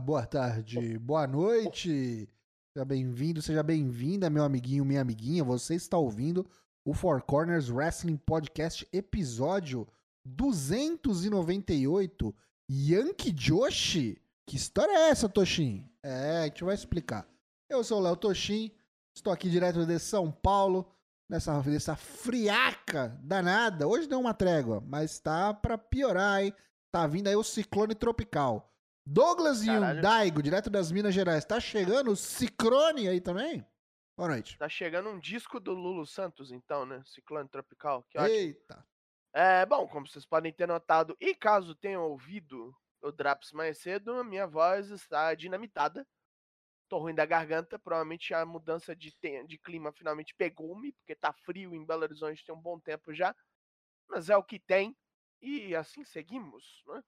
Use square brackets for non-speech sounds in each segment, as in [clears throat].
boa tarde, boa noite. Seja bem-vindo, seja bem-vinda, meu amiguinho, minha amiguinha. Você está ouvindo o Four Corners Wrestling Podcast, episódio 298. Yankee Joshi? Que história é essa, Toshin? É, a gente vai explicar. Eu sou o Léo Toshin, estou aqui direto de São Paulo, nessa, nessa friaca danada. Hoje deu uma trégua, mas tá pra piorar, hein? Tá vindo aí o ciclone tropical. Douglas Caralho. e Daigo, direto das Minas Gerais. Tá chegando o ciclone aí também? Boa noite. Tá chegando um disco do Lulu Santos, então, né? Ciclone Tropical. Que ótimo. Eita. É, bom, como vocês podem ter notado, e caso tenham ouvido o Draps mais cedo, a minha voz está dinamitada. Tô ruim da garganta, provavelmente a mudança de, de clima finalmente pegou-me, porque tá frio em Belo Horizonte tem um bom tempo já. Mas é o que tem, e assim seguimos, né?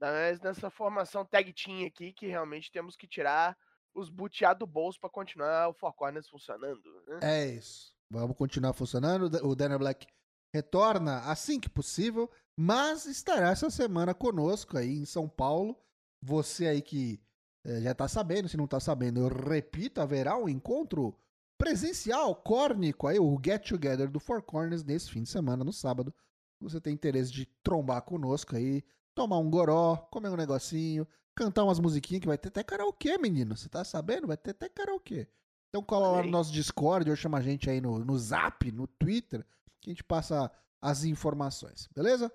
Mas nessa formação tag team aqui, que realmente temos que tirar os butiá do bolso para continuar o Four Corners funcionando. Né? É isso. Vamos continuar funcionando. O Daniel Black retorna assim que possível, mas estará essa semana conosco aí em São Paulo. Você aí que eh, já tá sabendo, se não tá sabendo, eu repito, haverá um encontro presencial, córnico aí, o Get Together do Four Corners nesse fim de semana, no sábado. Você tem interesse de trombar conosco aí, tomar um goró, comer um negocinho, cantar umas musiquinhas que vai ter até karaokê, menino. Você tá sabendo? Vai ter até karaokê. Então cola lá no nosso Discord ou chama a gente aí no, no Zap, no Twitter, que a gente passa as informações, beleza?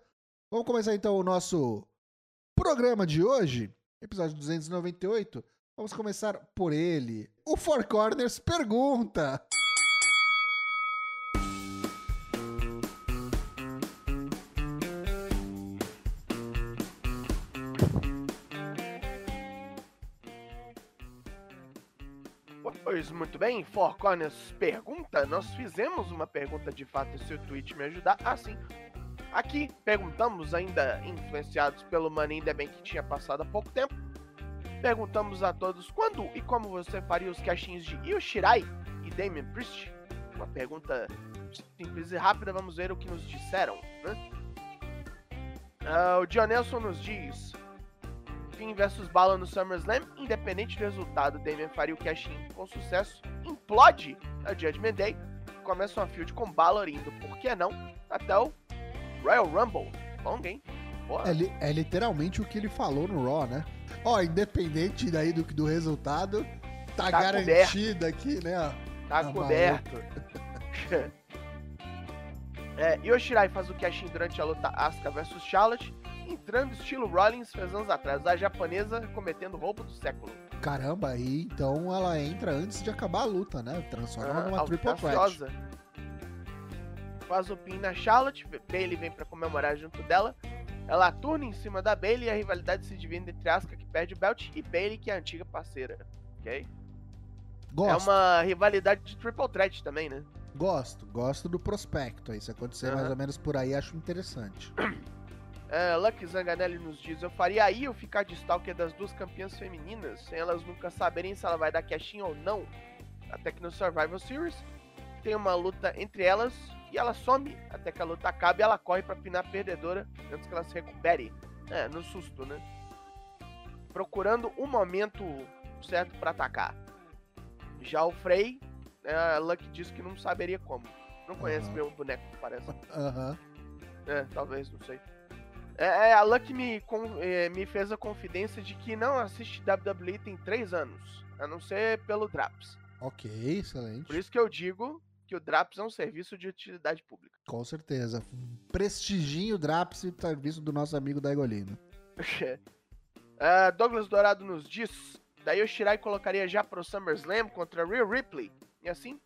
Vamos começar então o nosso programa de hoje, episódio 298. Vamos começar por ele. O Four Corners pergunta. Muito bem, Four Corners pergunta. Nós fizemos uma pergunta de fato, se o tweet me ajudar. Assim, aqui perguntamos, ainda influenciados pelo Money in the Bank que tinha passado há pouco tempo. Perguntamos a todos quando e como você faria os caixinhos de Io Shirai e Damien Priest. Uma pergunta simples e rápida, vamos ver o que nos disseram. Né? Ah, o Dionelson nos diz: Finn versus Balor no SummerSlam, independente do resultado, Damian faria o cash-in com sucesso, implode a Judgment Day, começa uma feud com Balor indo, por que não, até o Royal Rumble. Longa, hein? É, é literalmente o que ele falou no Raw, né? Ó, independente daí do, do resultado, tá, Tá garantido aqui, né? Tá Tá coberto. [laughs] é, Yoshirai faz o cash-in durante a luta Asuka versus Charlotte, entrando estilo Rollins fez anos atrás, a japonesa cometendo roubo do século. Caramba, aí então ela entra antes de acabar a luta, né? Transforma Ah, numa triple threat. Faz o pin na Charlotte, Bailey vem pra comemorar junto dela. Ela turna em cima da Bailey e a rivalidade se divide entre Asuka, que perde o belt, e Bailey, que é a antiga parceira. Ok? Gosto, É uma rivalidade de triple threat também, né? gosto, gosto do prospecto aí. Se acontecer mais Aham. ou menos por aí, acho interessante. [clears throat] É, Lucky Zanganelli nos diz: Eu faria aí eu ficar de stalker das duas campeãs femininas, sem elas nunca saberem se ela vai dar cashin ou não. Até que no Survival Series tem uma luta entre elas e ela some até que a luta acabe e ela corre pra pinar a perdedora antes que ela se recupere. É, no susto, né? Procurando um momento certo pra atacar. Já o Frey, a Lucky diz que não saberia como. Não conhece Aham. meu boneco, parece. Aham. É, talvez, não sei. É, é, a Lucky me, é, me fez a confidência de que não assiste WWE tem três anos, a não ser pelo Draps. Ok, excelente. Por isso que eu digo que o Draps é um serviço de utilidade pública. Com certeza. Prestiginho Draps e serviço do nosso amigo Daigolino. [laughs] É, Douglas Dourado nos diz, daí o Shirai colocaria já pro SummerSlam contra Rhea Ripley, e assim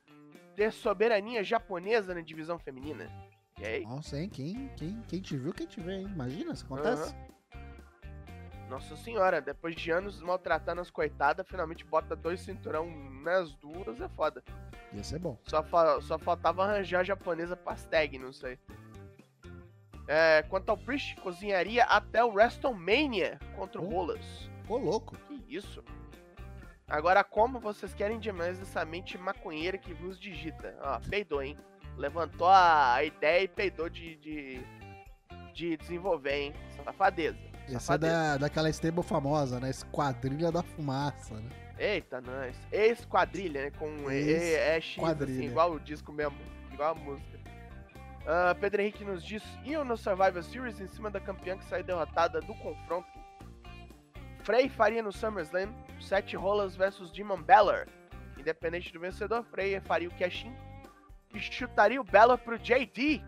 ter soberania japonesa na divisão feminina. E aí, Nossa, hein? Quem, quem, quem te viu, quem te vê, hein? Imagina se acontece. nossa senhora, depois de anos maltratando as coitadas, finalmente bota dois cinturão nas duas, é foda. Ia ser bom. Só, fa- só faltava arranjar a japonesa pras tag, não sei. É, quanto ao Priest, cozinharia até o WrestleMania contra o Oh. Rolas. Ô, louco. Que isso? Agora, como vocês querem demais dessa mente maconheira que vos digita? Ó, peidou, hein? Levantou a, ideia e peidou de, de, de desenvolver, hein? Safadeza. Esse é da, daquela stable famosa, né? Esquadrilha da Fumaça, né? Eita, nós. Ex-quadrilha, né? Com E, E, X, assim, igual o disco mesmo. Igual a música. Ah, Pedro Henrique nos diz: iam no Survivor Series em cima da campeã que saiu derrotada do confronto. Frey faria no SummerSlam Sete Rollins versus Demon Balor. Independente do vencedor, Frey faria o cash-in e chutaria o Balor pro JD,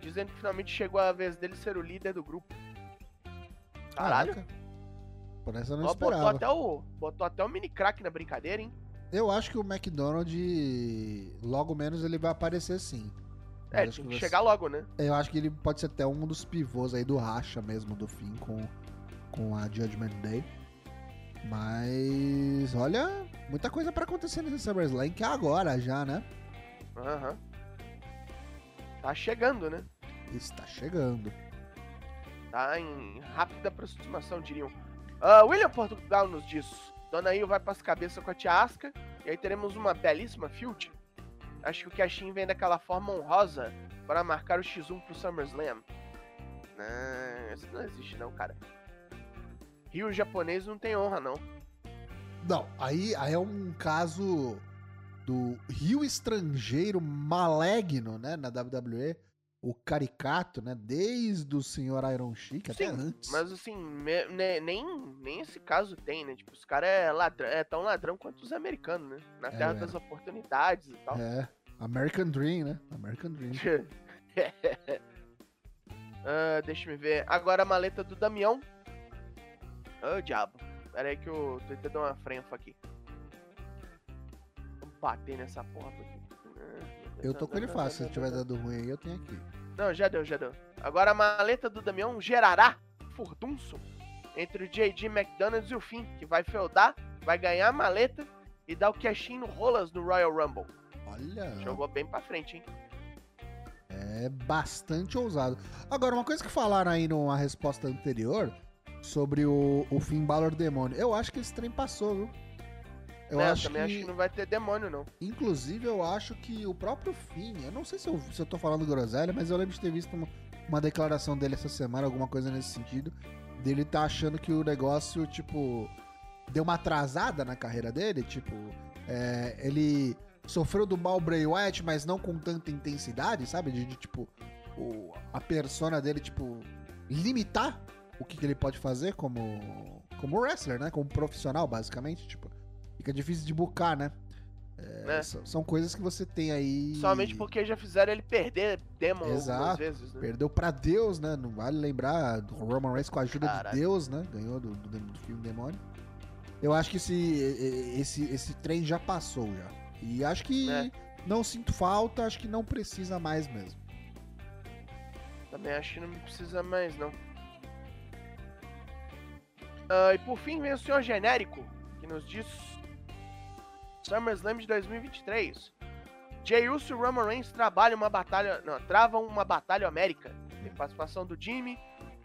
dizendo que finalmente chegou a vez dele ser o líder do grupo. Caralho, Caraca. Por essa eu não ó, botou, esperava. até o, botou até o mini crack na brincadeira, hein? Eu acho que o McDonald, logo menos, ele vai aparecer sim. É, tinha que que chegar logo, né? Eu acho que ele pode ser até um dos pivôs aí do racha mesmo do fim com, com a Judgment Day. Mas olha, muita coisa pra acontecer nesse SummerSlam que é agora já, né? Aham. Tá chegando, né? Está chegando. Tá em rápida aproximação, diriam. Ah, William Portugal nos diz: Dona Il vai pras cabeças com a tia Asca, e aí teremos uma belíssima field. Acho que o Cashin vem daquela forma honrosa para marcar o X1 pro SummerSlam. Não, isso não existe, não, cara. Rio japonês não tem honra, não. Não, aí, aí é um caso do Rio estrangeiro maligno, né, na WWE, o caricato, né, desde o senhor Iron Sheik até antes. Mas assim, me- ne- nem, nem esse caso tem, né? Tipo, os caras é, ladrão, é tão ladrão quanto os americanos, né? Na terra velho. das oportunidades e tal. É, American Dream, né? American Dream. [laughs] Ah, deixa eu ver. Agora a maleta do Damião. Ô, diabo. Pera aí que o Twitter deu uma frenfa aqui. Bater nessa porra aqui. Eu tô com ele fácil, se tiver dando ruim aí, eu tenho aqui. Não, já deu, já deu. Agora a maleta do Damião gerará furdunço entre o JD McDonald's e o Finn, que vai feudar, vai ganhar a maleta e dar o cashinho no Rolas no Royal Rumble. Olha, Jogou bem pra frente, hein? é bastante ousado. Agora, uma coisa que falaram aí numa resposta anterior sobre o, o Finn Balor Demônio, eu acho que esse trem passou, viu? Eu É, acho também que, acho que não vai ter demônio, não. inclusive, eu acho que o próprio Finn, eu não sei se eu, se eu tô falando groselha, mas eu lembro de ter visto uma, uma declaração dele essa semana, alguma coisa nesse sentido, dele tá achando que o negócio, tipo, deu uma atrasada na carreira dele, tipo, é, ele sofreu do mal Bray Wyatt, mas não com tanta intensidade, sabe? De, de, tipo, o- a persona dele, tipo, limitar o que, que ele pode fazer como, como wrestler, né? Como profissional, basicamente, tipo, fica difícil de bucar, né? É, Né? são, coisas que você tem aí. Somente porque já fizeram ele perder Demon algumas Exato. vezes, né? Perdeu pra Deus, né? Não vale lembrar do Roman Reigns com a ajuda Caralho. de Deus, né? Ganhou do, do, do filme Demônio. Eu acho que esse, esse, esse trem já passou já. E acho que É. não sinto falta, acho que não precisa mais mesmo. Também acho que não precisa mais, não. Ah, e por fim vem o senhor genérico, que nos diz SummerSlam de 2023. Jey Uso e Roman Reigns trabalham uma batalha. Não, travam uma batalha América. Tem participação do Jimmy,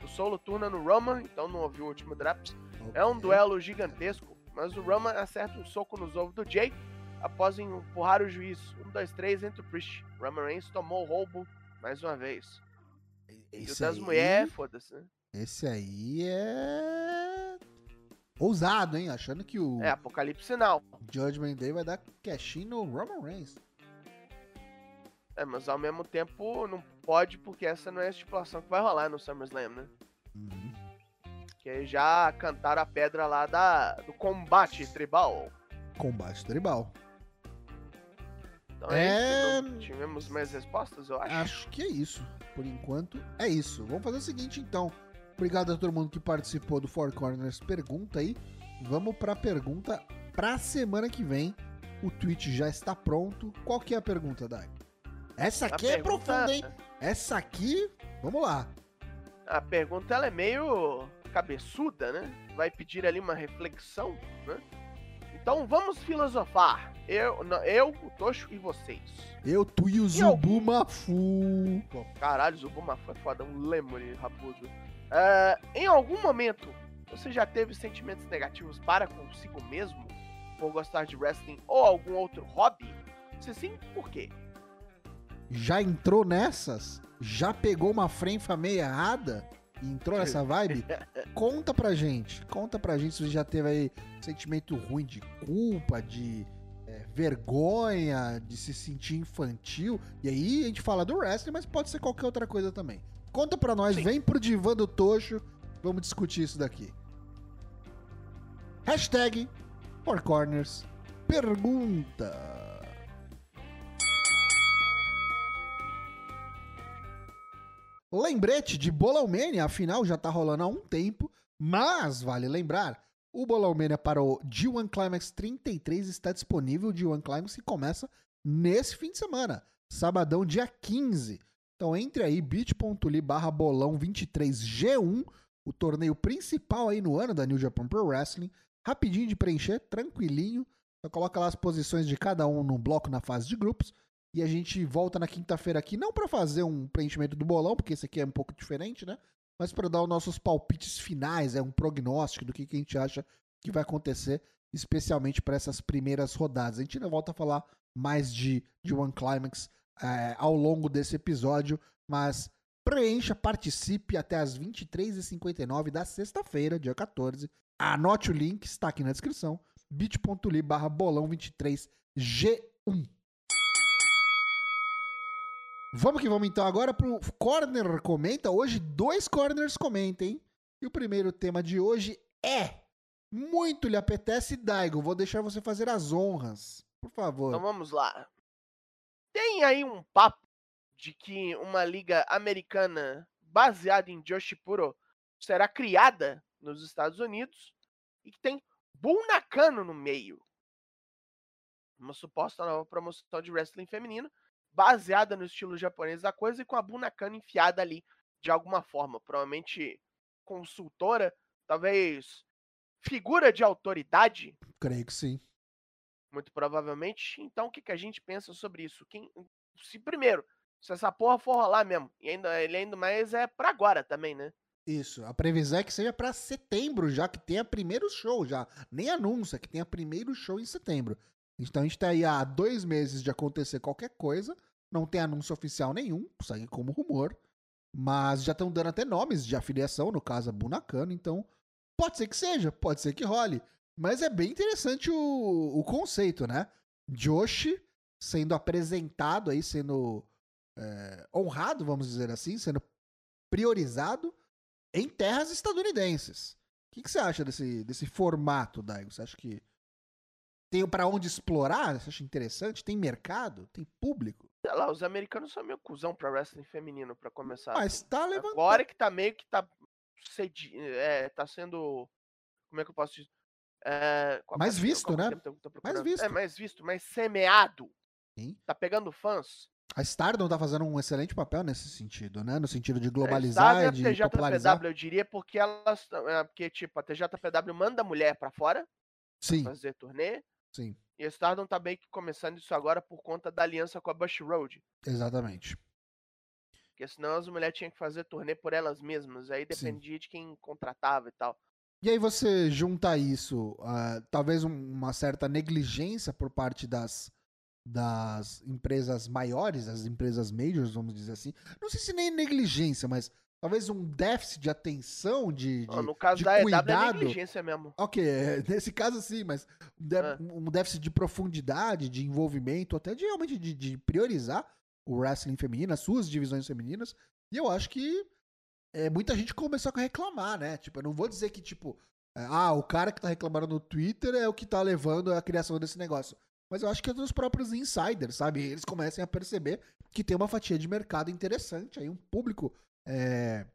o Solo turna no Roman, então não ouviu o último draft. É um duelo gigantesco, mas o Roman acerta um soco nos ovos do Jay após empurrar o juiz. Um, dois, três, entra o Priest. Roman Reigns tomou o roubo mais uma vez. E o Esse das aí- mulheres, foda-se, né? Esse aí é. Ousado, hein? Achando que o É, Apocalipse Sinal. Judgment Day vai dar cashinho no Roman Reigns. É, mas ao mesmo tempo não pode, porque essa não é a estipulação que vai rolar no SummerSlam, né? Uhum. Que aí já cantaram a pedra lá da, do combate tribal. Combate tribal. Então é, É. tivemos mais respostas, eu acho. Acho que é isso. Por enquanto, é isso. Vamos fazer o seguinte, então. Obrigado a todo mundo que participou do Four Corners Pergunta aí. Vamos pra pergunta pra semana que vem. O tweet já está pronto. Qual que é a pergunta, Dai? Essa A aqui é pergunta- profunda, hein? Essa aqui, vamos lá. A pergunta ela é meio cabeçuda, né? Vai pedir ali uma reflexão, né? Então vamos filosofar. Eu, não, eu o Tocho e vocês. Eu, tu e o Zubumafu. Bom, Caralho, Zubuma foi foda, um lemure rabudo. Ah, em algum momento, você já teve sentimentos negativos para consigo mesmo? Por gostar de wrestling ou algum outro hobby? Se sim, por quê? já entrou nessas? Já pegou uma frenfa meio errada? e entrou nessa [laughs] vibe, conta pra gente. Conta pra gente se você já teve aí sentimento ruim de culpa, de é, vergonha, de se sentir infantil. E aí a gente fala do wrestling, mas pode ser qualquer outra coisa também. Conta pra nós, Sim. vem pro divã do Tocho, vamos discutir isso daqui. Hashtag Four Corners pergunta. Lembrete de Bolão Mania, afinal já tá rolando há um tempo, mas vale lembrar, o Bolão Mania para o G1 Climax 33 está disponível, o G1 Climax que começa nesse fim de semana, sabadão dia 15. Então entre aí bit.ly barra bolão 23G1, o torneio principal aí no ano da New Japan Pro Wrestling, rapidinho de preencher, tranquilinho, só coloca lá as posições de cada um no bloco na fase de grupos, e a gente volta na quinta-feira aqui, não para fazer um preenchimento do bolão, porque esse aqui é um pouco diferente, né? Mas para dar os nossos palpites finais, é um prognóstico do que, que a gente acha que vai acontecer, especialmente para essas primeiras rodadas. A gente ainda volta a falar mais de, de One Climax é, ao longo desse episódio, mas preencha, participe até as 23h59 da sexta-feira, dia 14. Anote o link, está aqui na descrição, bit.ly barra bolão 23G1. Vamos que vamos então agora pro Corner Comenta. Hoje dois Corners comentam, hein? E o primeiro tema de hoje é Muito lhe apetece, Daigo. Vou deixar você fazer as honras. Por favor. Então vamos lá. Tem aí um papo de que uma liga americana baseada em Joshipuro será criada nos Estados Unidos e que tem Bull Nakano no meio. Uma suposta nova promoção de wrestling feminino baseada no estilo japonês da coisa e com a Bull Nakano enfiada ali de alguma forma. Provavelmente consultora, talvez figura de autoridade Creio que sim. Muito provavelmente. Então, o que, que a gente pensa sobre isso? Quem, se primeiro, se essa porra for rolar mesmo, e ainda ele ainda mais é pra agora também, né? Isso. A previsão é que seja pra setembro já, que tenha primeiro show já. Nem anúncio, é que tenha primeiro show em setembro. Então a gente tá aí há dois meses de acontecer qualquer coisa. Não tem anúncio oficial nenhum, segue como rumor. Mas já estão dando até nomes de afiliação, no caso a Bunakano, então pode ser que seja, pode ser que role. Mas é bem interessante o, o conceito, né? Joshi sendo apresentado aí, sendo é, honrado, vamos dizer assim, sendo priorizado em terras estadunidenses. O que, que você acha desse, desse formato, Daigo? Você acha que tem para onde explorar? Você acha interessante? Tem mercado? Tem público? Sei lá, os americanos são meio cuzão pra wrestling feminino, pra começar. Mas assim. tá levantando. Agora que tá meio que tá cedi... é, tá sendo. Como é que eu posso dizer? É, qual- Mais qual- visto, qual né? termo que eu tô procurando? visto. É, mais visto, mais semeado. Sim. Tá pegando fãs. A Stardom tá fazendo um excelente papel nesse sentido, né? No sentido de É, globalizar sabe e a de TJPW, popularizar. eu diria, porque elas. É, porque, tipo, a TJPW manda a mulher pra fora Sim, fazer turnê. sim, E a Stardom tá meio que começando isso agora por conta da aliança com a Bush Road. exatamente. Porque senão as mulheres tinham que fazer turnê por elas mesmas. Aí Sim. dependia de quem contratava e tal. E aí você junta isso, ah, talvez um- uma certa negligência por parte das, das empresas maiores, as empresas majors, vamos dizer assim. Não sei se nem negligência, mas talvez um déficit de atenção, de, de no caso de da EW cuidado. é negligência mesmo. Ok, é, [laughs] nesse caso sim, mas um dé- É. um déficit de profundidade, de envolvimento, até de realmente de, de priorizar o wrestling feminino, as suas divisões femininas. E eu acho que é, muita gente começou a reclamar, né? Tipo, eu não vou dizer que, tipo, é, ah, o cara que tá reclamando no Twitter é o que tá levando a criação desse negócio. Mas eu acho que é dos próprios insiders, sabe? Eles começam a perceber que tem uma fatia de mercado interessante, aí um público é,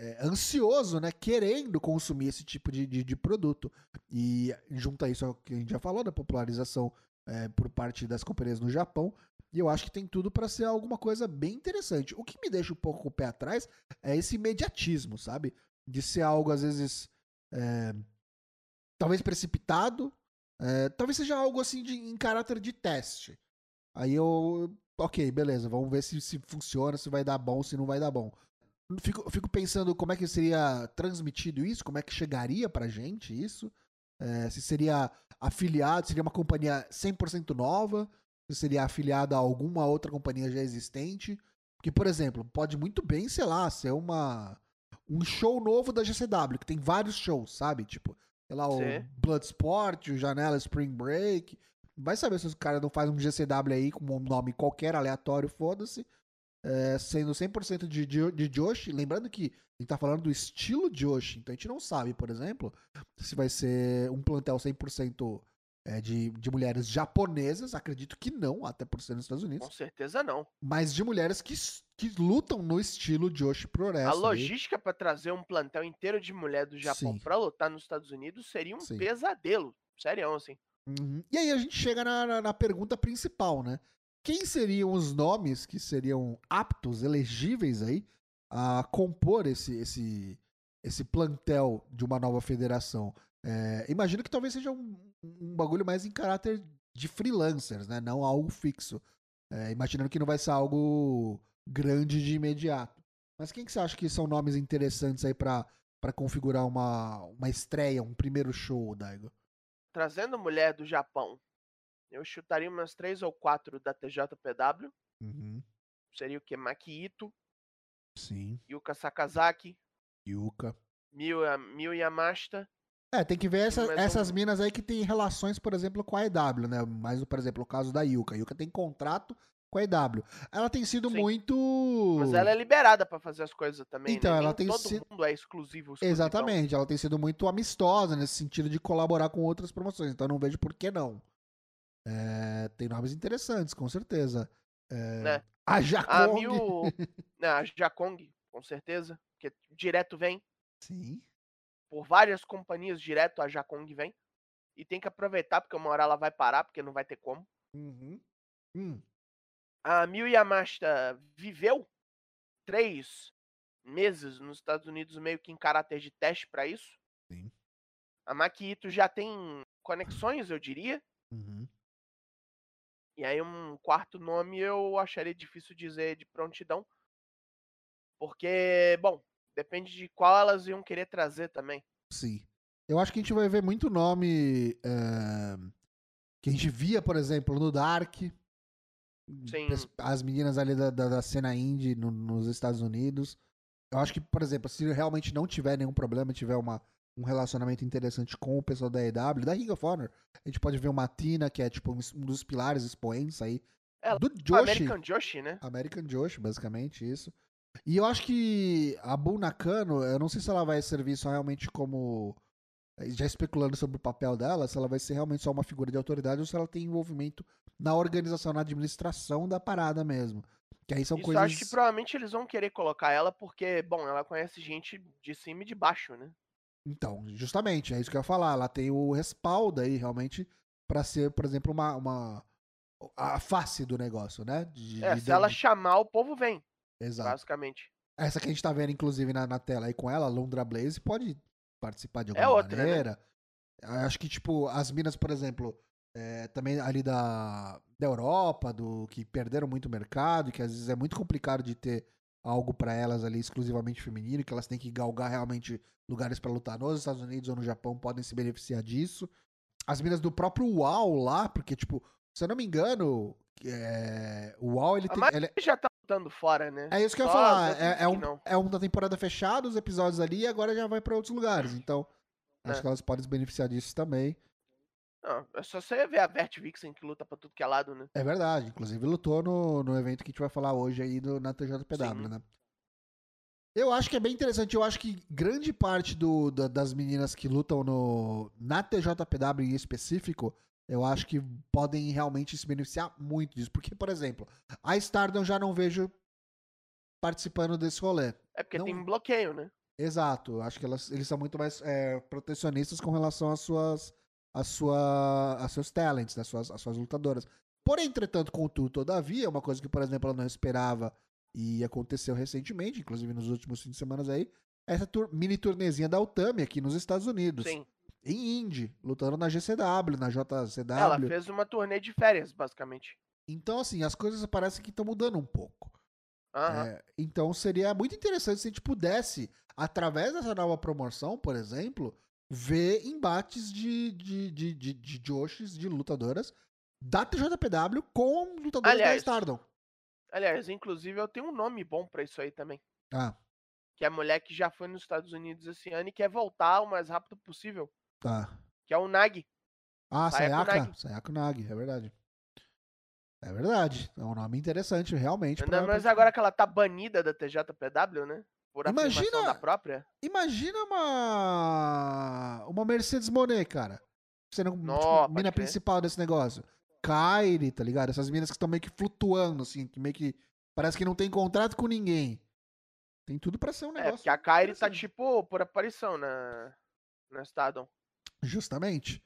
é, ansioso, né? Querendo consumir esse tipo de, de, de produto. E junta isso ao que a gente já falou, da popularização é, por parte das companhias no Japão. E eu acho que tem tudo para ser alguma coisa bem interessante. O que me deixa um pouco com o pé atrás é esse imediatismo, sabe? De ser algo, às vezes, é, talvez precipitado, é, talvez seja algo assim de, em caráter de teste. Aí eu. Ok, beleza, vamos ver se, se funciona, se vai dar bom, se não vai dar bom. Fico, fico pensando como é que seria transmitido isso, como é que chegaria pra gente isso. É, se seria afiliado, seria uma companhia 100% nova, se seria afiliado a alguma outra companhia já existente. Porque, por exemplo, pode muito bem, sei lá, ser uma um show novo da GCW, que tem vários shows, sabe? Tipo, sei lá, o Sim. Bloodsport, o Janela Spring Break. Vai saber se os caras não fazem um GCW aí com um nome qualquer, aleatório, foda-se. É, sendo 100% de, de, de Joshi. Lembrando que a gente tá falando do estilo Joshi. Então a gente não sabe, por exemplo, se vai ser um plantel 100% é, de, de mulheres japonesas. Acredito que não, até por ser nos Estados Com Unidos. certeza não. Mas de mulheres que, que lutam no estilo Joshi Pro A Wrestling. aí. logística pra trazer um plantel inteiro de mulher do Japão pra lutar nos Estados Unidos seria um Sim. pesadelo. Sério, assim. Uhum. E aí a gente chega na, na- na pergunta principal, né? Quem seriam os nomes que seriam aptos, elegíveis aí, a compor esse, esse, esse plantel de uma nova federação? É, imagino que talvez seja um, um bagulho mais em caráter de freelancers, né? Não algo fixo. É, imaginando que não vai ser algo grande de imediato. Mas quem que você acha que são nomes interessantes aí pra, pra configurar uma, uma estreia, um primeiro show, Daigo? Trazendo mulher do Japão, eu chutaria umas três ou quatro da TJPW. Uhum. Seria o que? Maki Ito, Sim. Yuka Sakazaki, Yuka. Miyu, Miyu Yamashita. É, tem que ver essa- essas minas aí que tem relações, por exemplo, com a EW, né? Mas, por exemplo, o caso da Yuka. A Yuka tem contrato com a EW. Ela tem sido Sim. muito. Mas ela é liberada pra fazer as coisas também. Então, né? ela tem todo sido- mundo é exclusivo. exclusivão. Exatamente, ela tem sido muito amistosa nesse sentido de colaborar com outras promoções. Então eu não vejo por que não. É, tem nomes interessantes, com certeza. É, Né? A A Jacong. Miyu. [laughs] né, a Jakong, com certeza. Que direto vem. Sim. Por várias companhias direto a Jakong vem. E tem que aproveitar, porque uma hora ela vai parar, porque não vai ter como. Uhum. Hum, A Miyu Yamashita viveu três meses nos Estados Unidos, meio que em caráter de teste pra isso. Sim. A Maki Ito já tem conexões, eu diria. uhum. E aí um quarto nome eu acharia difícil dizer de prontidão. Porque, bom, depende de qual elas iam querer trazer também. Sim. Eu acho que a gente vai ver muito nome é, que a gente via, por exemplo, no Dark. Sim. As- As meninas ali da, da, da cena indie no- nos Estados Unidos. Eu acho que, por exemplo, se realmente não tiver nenhum problema, tiver uma, um relacionamento interessante com o pessoal da EW, da Ring of Honor, a gente pode ver uma Tina, que é tipo um, dos pilares expoentes aí. Do O Joshi. American Joshi, né? American Joshi, basicamente, isso. E eu acho que a Bull Nakano, eu não sei se ela vai servir só realmente como. Já especulando sobre o papel dela, se ela vai ser realmente só uma figura de autoridade ou se ela tem envolvimento na organização, na administração da parada mesmo. Que aí são Isso coisas. eu acho que provavelmente eles vão querer colocar ela porque, bom, ela conhece gente de cima e de baixo, né? Então, justamente, é isso que eu ia falar. Ela tem o respaldo aí, realmente, pra ser, por exemplo, uma. uma a face do negócio, né? De- É, de- se ela chamar, o povo vem, Exato. basicamente. Essa que a gente tá vendo, inclusive, na, na tela aí com ela, a Lundra Blaze, pode participar de É alguma outra, né? maneira. Eu Acho que, tipo, as minas, por exemplo, é, também ali da, da Europa, do que perderam muito mercado, que às vezes é muito complicado de ter algo pra elas ali exclusivamente feminino, que elas têm que galgar realmente lugares pra lutar nos Estados Unidos ou no Japão, podem se beneficiar disso. As minas do próprio UAU lá, porque, tipo, se eu não me engano, é, o UAU, ele A tem... ele é- já tá lutando fora, né? é isso que eu ia falar. É, é um, é um da temporada fechada, os episódios ali, e agora já vai pra outros lugares. Então, acho É. que elas podem se beneficiar disso também. Não, é só você ver a Vert Vixen que luta pra tudo que é lado, né? É verdade. Inclusive, lutou no, no evento que a gente vai falar hoje aí do, na TJPW, Sim. né? Eu acho que é bem interessante. Eu acho que grande parte do, da- das meninas que lutam no, na TJPW em específico, eu acho que podem realmente se beneficiar muito disso. Porque, por exemplo, a Stardom já não vejo participando desse rolê. É porque Não- tem um bloqueio, né? Exato, acho que elas, eles são muito mais é, protecionistas com relação às suas, às sua, às seus talents, às suas, às suas lutadoras. Porém, entretanto, contudo, todavia, uma coisa que, por exemplo, ela não esperava e aconteceu recentemente, inclusive nos últimos fins de semana aí, é essa tur- mini turnezinha da Utami aqui nos Estados Unidos, Sim. Em Indy, lutando na GCW, na JCW. Ela fez uma turnê de férias, basicamente. Então, assim, as coisas parecem que estão mudando um pouco. Aham. É, então seria muito interessante se a gente pudesse, através dessa nova promoção, por exemplo, ver embates de, de, de, de, de Joshis, de lutadoras da TJPW com lutadoras da Aliás, Stardom. Aliás, inclusive eu tenho um nome bom pra isso aí também. Ah, que é a mulher que já foi nos Estados Unidos esse ano e quer voltar o mais rápido possível. Tá. Que é o Nag. Ah, Sayaka Sayaka. Nagi, é verdade. É verdade. É um nome interessante, realmente. Pra- mais pra- agora que ela tá banida da TJPW, né? Por Imagina- da própria. Imagina uma. Uma Mercedes Monet, cara. Sendo tipo, Nó, pode mina crer. principal desse negócio. Kyrie, tá ligado? Essas minas que estão meio que flutuando, assim, que meio que. Parece que não tem contrato com ninguém. Tem tudo pra ser um É, negócio. porque a Kyrie tá tipo por aparição na, na Stardom. Justamente.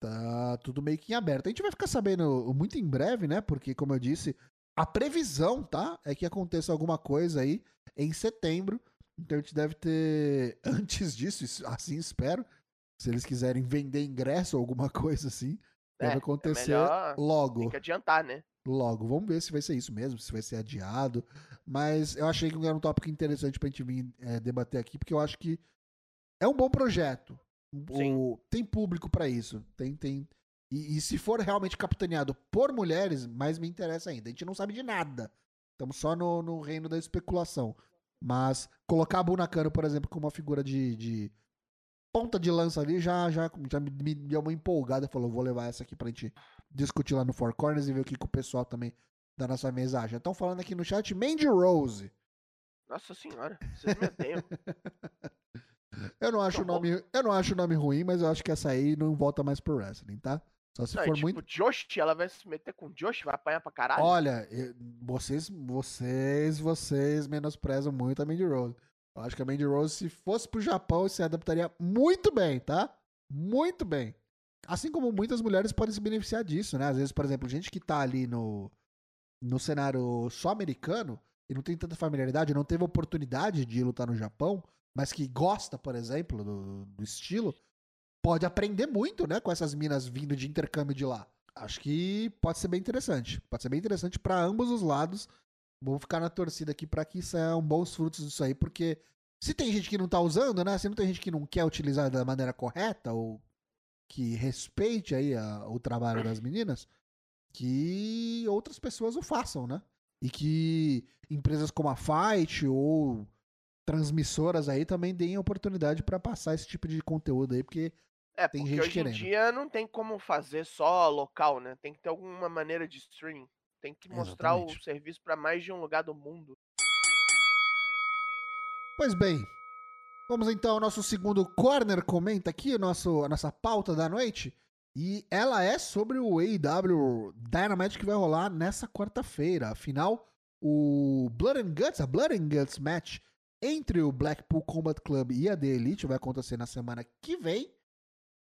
Tá tudo meio que em aberto. A gente vai ficar sabendo muito em breve, né? Porque, como eu disse, a previsão, tá? É que aconteça alguma coisa aí em setembro. Então a gente deve ter, [laughs] antes disso, isso- assim espero. Se eles quiserem vender ingresso ou alguma [laughs] coisa assim, deve É, é acontecer melhor- logo. Tem que adiantar, né? Logo. Vamos ver se vai ser isso mesmo, se vai ser adiado. Mas eu achei que era um tópico interessante pra gente vir eh, debater aqui, porque eu acho que é um bom projeto. O- tem público pra isso. Tem, tem. E, e se for realmente capitaneado por mulheres, mais me interessa ainda. A gente não sabe de nada. Estamos só no, no reino da especulação. Mas colocar a Bunakano, por exemplo, como uma figura de, de ponta de lança ali, já, já, já me, me deu uma empolgada. Falou, vou levar essa aqui pra gente discutir lá no Four Corners e ver o que, que o pessoal também da nossa mesa acha. Estão falando aqui no chat Mandy Rose. Nossa senhora, vocês me odeiam. [laughs] Eu não acho o Tá nome, eu não acho o nome ruim, mas eu acho que essa aí não volta mais pro wrestling, tá? Só se Não, for tipo, muito Josh, ela vai se meter com Josh, vai apanhar pra caralho. Olha, vocês, vocês, vocês menosprezam muito a Mandy Rose. Eu acho que a Mandy Rose, se fosse pro Japão, se adaptaria muito bem, tá? Muito bem. Assim como muitas mulheres podem se beneficiar disso, né? Às vezes, por exemplo, gente que tá ali no, no cenário só americano e não tem tanta familiaridade, não teve oportunidade de lutar no Japão, mas que gosta, por exemplo, do, do estilo, pode aprender muito, né? Com essas minas vindo de intercâmbio de lá. Acho que pode ser bem interessante. Pode ser bem interessante para ambos os lados. Vamos ficar na torcida aqui para que saiam bons frutos disso aí, porque se tem gente que não tá usando, né? Se não tem gente que não quer utilizar da maneira correta ou que respeite aí a- o trabalho das meninas, que outras pessoas o façam, né? E que empresas como a Fight ou transmissoras aí também deem oportunidade para passar esse tipo de conteúdo aí, porque é, tem porque gente hoje querendo. em dia não tem como fazer só local, né? Tem que ter alguma maneira de streaming. Tem que mostrar o Exatamente. serviço pra mais de um lugar do mundo. Pois bem, vamos então ao nosso segundo corner comenta aqui, o nosso, a nossa pauta da noite. E ela é sobre o AEW Dynamite que vai rolar nessa quarta-feira. Afinal, o Blood and Guts, a Blood and Guts match entre o Blackpool Combat Club e a The Elite vai acontecer na semana que vem.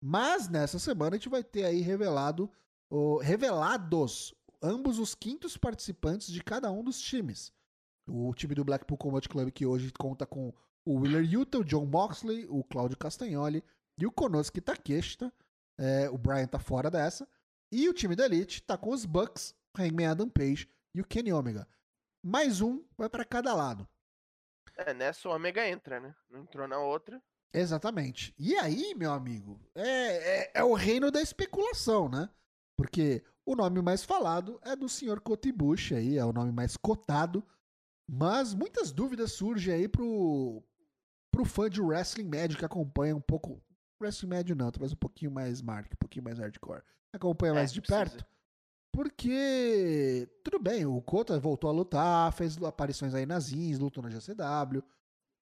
Mas nessa semana a gente vai ter aí revelado, o- revelados ambos os quintos participantes de cada um dos times. O time do Blackpool Combat Club, que hoje conta com o Willer Yuta, o John Moxley, o Claudio Castagnoli e o Konosuke Takeshita. É, o Brian tá fora dessa. E o time da Elite tá com os Bucks, Hangman Adam Page e o Kenny Omega. Mais um vai para cada lado. É, nessa o Omega entra, né? Não entrou na outra. Exatamente. E aí, meu amigo, é, é, é o reino da especulação, né? Porque o nome mais falado é do Sr. Kotibushi aí, é o nome mais cotado. Mas muitas dúvidas surgem aí pro, pro fã de wrestling médio que acompanha um pouco. Wrestling médio não, talvez um pouquinho mais mark, um pouquinho mais hardcore. Acompanha É, mais de precisa. perto. Porque, tudo bem, o Kota voltou a lutar, fez aparições aí nas Ins, lutou na GCW,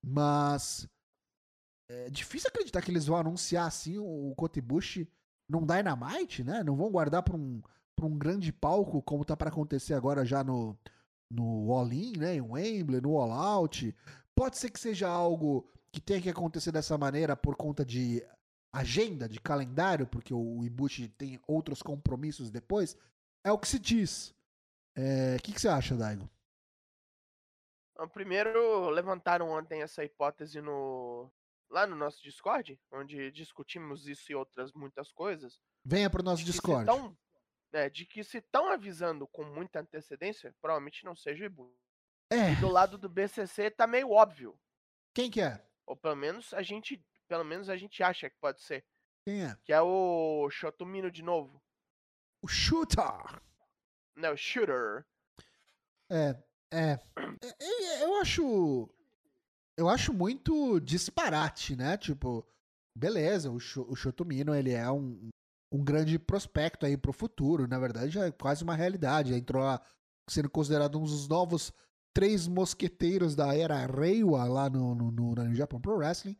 mas é difícil acreditar que eles vão anunciar assim o Kotibushi num Dynamite, né? Não vão guardar pra um, pra um grande palco, como tá pra acontecer agora já no, no All-In, né? Em Wembley, no All Out. Pode ser que seja algo que tenha que acontecer dessa maneira por conta de agenda, de calendário, porque o Ibushi tem outros compromissos depois. É o que se diz. É, O que, que você acha, Daigo? Primeiro, levantaram ontem essa hipótese no lá no nosso Discord, onde discutimos isso e outras muitas coisas. Venha pro nosso de que se Discord. tão- é, de que se estão avisando com muita antecedência, provavelmente não seja o Ibu. É, Do lado do BCC tá meio óbvio, quem que é? ou pelo menos a gente, pelo menos a gente acha que pode ser, Quem é? que é o Shotomino de novo, O Shooter. né, o Shooter. É, é. É, é, Eu acho. eu acho muito disparate, né? Tipo, beleza, o, Sh o Shotomino, ele é um, um grande prospecto aí pro futuro. Na verdade, já é quase uma realidade. Entrou lá sendo considerado um dos novos três mosqueteiros da era Reiwa lá no, no, no, no Japão Pro Wrestling.